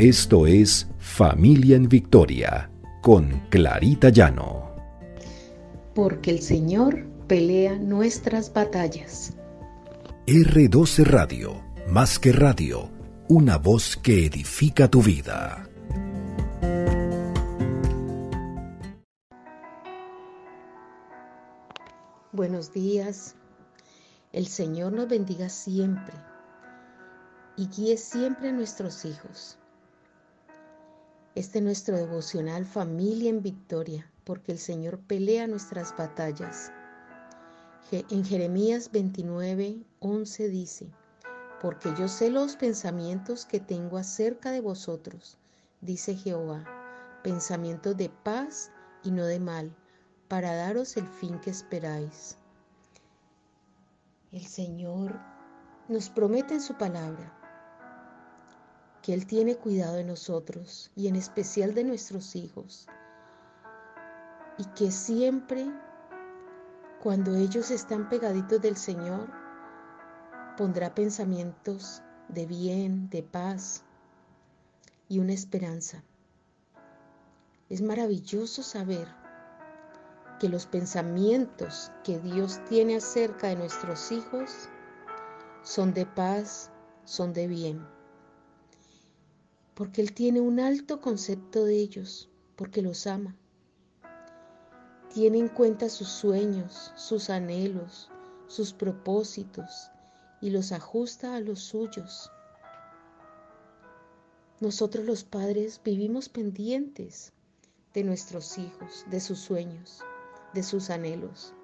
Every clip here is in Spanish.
Esto es Familia en Victoria con Clarita Llano. Porque el Señor pelea nuestras batallas. R12 Radio, más que radio, una voz que edifica tu vida. Buenos días. El Señor nos bendiga siempre y guíe siempre a nuestros hijos. Este es nuestro devocional Familia en Victoria, porque el Señor pelea nuestras batallas. En Jeremías 29, 11 dice, porque yo sé los pensamientos que tengo acerca de vosotros, dice Jehová, pensamientos de paz y no de mal, para daros el fin que esperáis. El Señor nos promete en su palabra que Él tiene cuidado de nosotros y en especial de nuestros hijos y que siempre cuando ellos están pegaditos del Señor pondrá pensamientos de bien, de paz y una esperanza. Es maravilloso saber que los pensamientos que Dios tiene acerca de nuestros hijos son de paz, son de bien. Porque Él tiene un alto concepto de ellos, porque los ama. Tiene en cuenta sus sueños, sus anhelos, sus propósitos y los ajusta a los suyos. Nosotros los padres vivimos pendientes de nuestros hijos, de sus sueños de sus anhelos.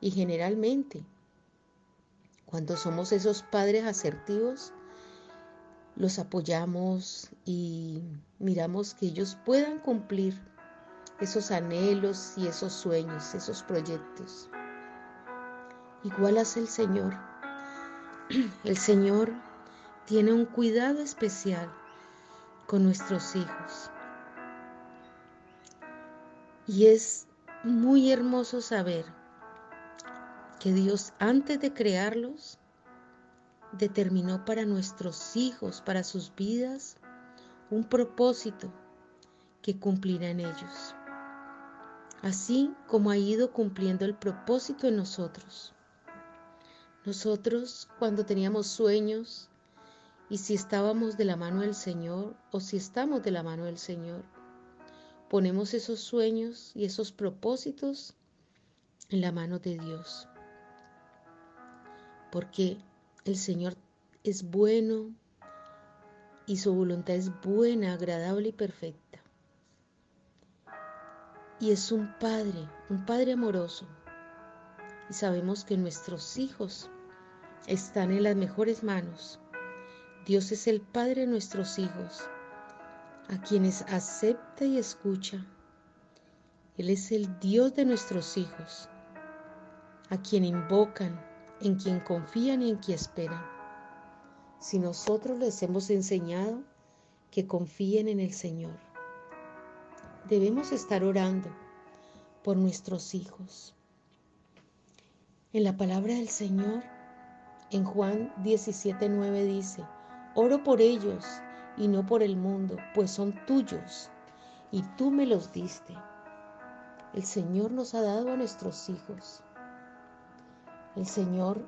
Y generalmente, cuando somos esos padres asertivos, los apoyamos y miramos que ellos puedan cumplir esos anhelos y esos sueños, esos proyectos. Igual hace el Señor. El Señor tiene un cuidado especial con nuestros hijos. Y es muy hermoso saber que Dios antes de crearlos determinó para nuestros hijos, para sus vidas, un propósito que cumplirá en ellos, así como ha ido cumpliendo el propósito en nosotros. Nosotros cuando teníamos sueños y si estábamos de la mano del Señor o si estamos de la mano del Señor, ponemos esos sueños y esos propósitos en la mano de Dios. Porque el Señor es bueno y su voluntad es buena, agradable y perfecta. Y es un Padre, un Padre amoroso. Y sabemos que nuestros hijos están en las mejores manos. Dios es el Padre de nuestros hijos a quienes acepta y escucha. Él es el Dios de nuestros hijos, a quien invocan, en quien confían y en quien esperan. Si nosotros les hemos enseñado que confíen en el Señor, debemos estar orando por nuestros hijos. En la palabra del Señor, en Juan 17:9 dice, oro por ellos y no por el mundo, pues son tuyos y tú me los diste. El Señor nos ha dado a nuestros hijos. El Señor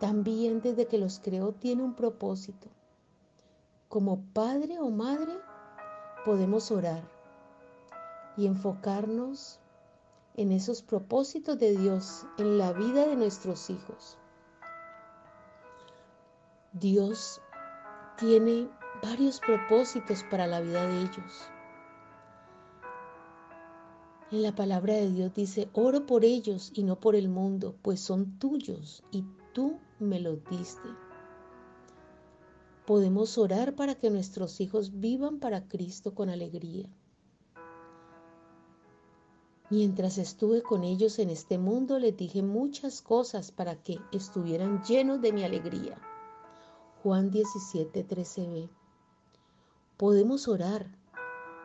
también desde que los creó tiene un propósito. Como padre o madre podemos orar y enfocarnos en esos propósitos de Dios en la vida de nuestros hijos. Dios tiene varios propósitos para la vida de ellos. En la palabra de Dios dice, oro por ellos y no por el mundo, pues son tuyos y tú me los diste. Podemos orar para que nuestros hijos vivan para Cristo con alegría. Mientras estuve con ellos en este mundo, les dije muchas cosas para que estuvieran llenos de mi alegría. Juan 17, 13b. Podemos orar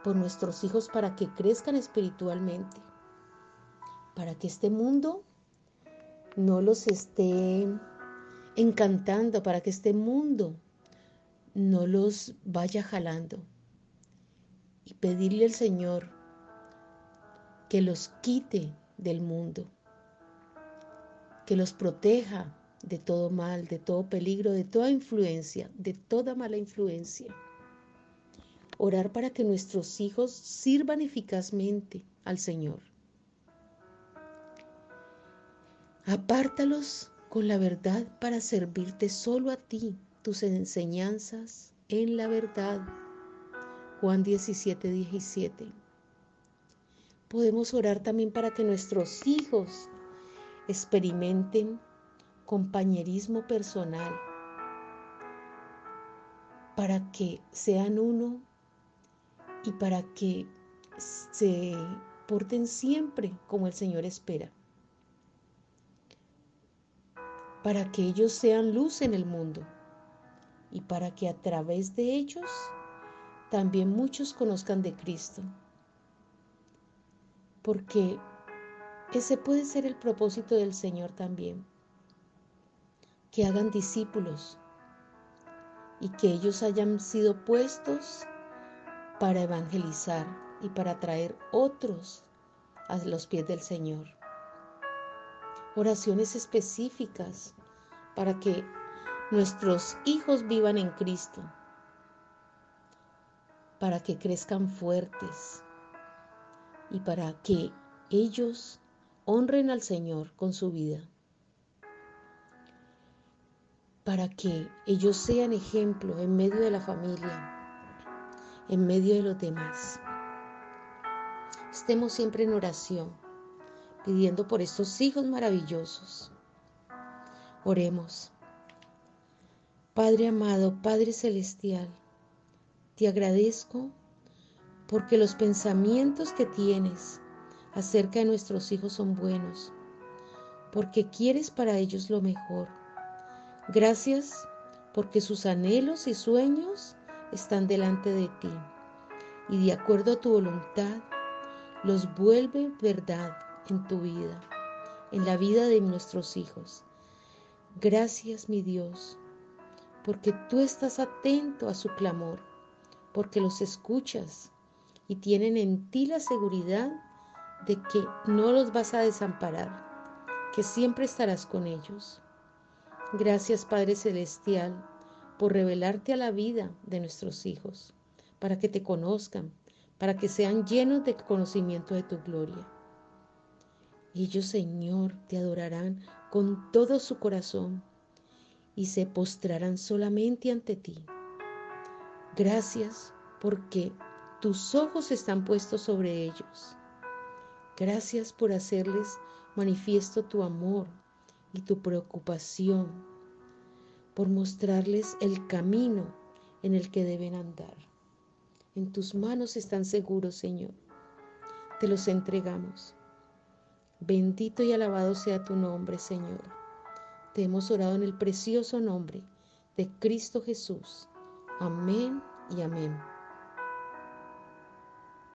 por nuestros hijos para que crezcan espiritualmente, para que este mundo no los esté encantando, para que este mundo no los vaya jalando y pedirle al Señor que los quite del mundo, que los proteja de todo mal, de todo peligro, de toda influencia, de toda mala influencia. Orar para que nuestros hijos sirvan eficazmente al Señor. Apártalos con la verdad para servirte solo a ti, tus enseñanzas en la verdad. Juan 17, 17. Podemos orar también para que nuestros hijos experimenten compañerismo personal, para que sean uno y para que se porten siempre como el Señor espera, para que ellos sean luz en el mundo y para que a través de ellos también muchos conozcan de Cristo. Porque ese puede ser el propósito del Señor también que hagan discípulos y que ellos hayan sido puestos para evangelizar y para traer otros a los pies del Señor. Oraciones específicas para que nuestros hijos vivan en Cristo, para que crezcan fuertes y para que ellos honren al Señor con su vida para que ellos sean ejemplo en medio de la familia, en medio de los demás. Estemos siempre en oración, pidiendo por estos hijos maravillosos. Oremos. Padre amado, Padre celestial, te agradezco porque los pensamientos que tienes acerca de nuestros hijos son buenos, porque quieres para ellos lo mejor Gracias porque sus anhelos y sueños están delante de ti y de acuerdo a tu voluntad los vuelve verdad en tu vida, en la vida de nuestros hijos. Gracias mi Dios, porque tú estás atento a su clamor, porque los escuchas y tienen en ti la seguridad de que no los vas a desamparar, que siempre estarás con ellos. Gracias Padre Celestial por revelarte a la vida de nuestros hijos, para que te conozcan, para que sean llenos de conocimiento de tu gloria. Ellos, Señor, te adorarán con todo su corazón y se postrarán solamente ante ti. Gracias porque tus ojos están puestos sobre ellos. Gracias por hacerles manifiesto tu amor, y tu preocupación por mostrarles el camino en el que deben andar. En tus manos están seguros, Señor. Te los entregamos. Bendito y alabado sea tu nombre, Señor. Te hemos orado en el precioso nombre de Cristo Jesús. Amén y amén.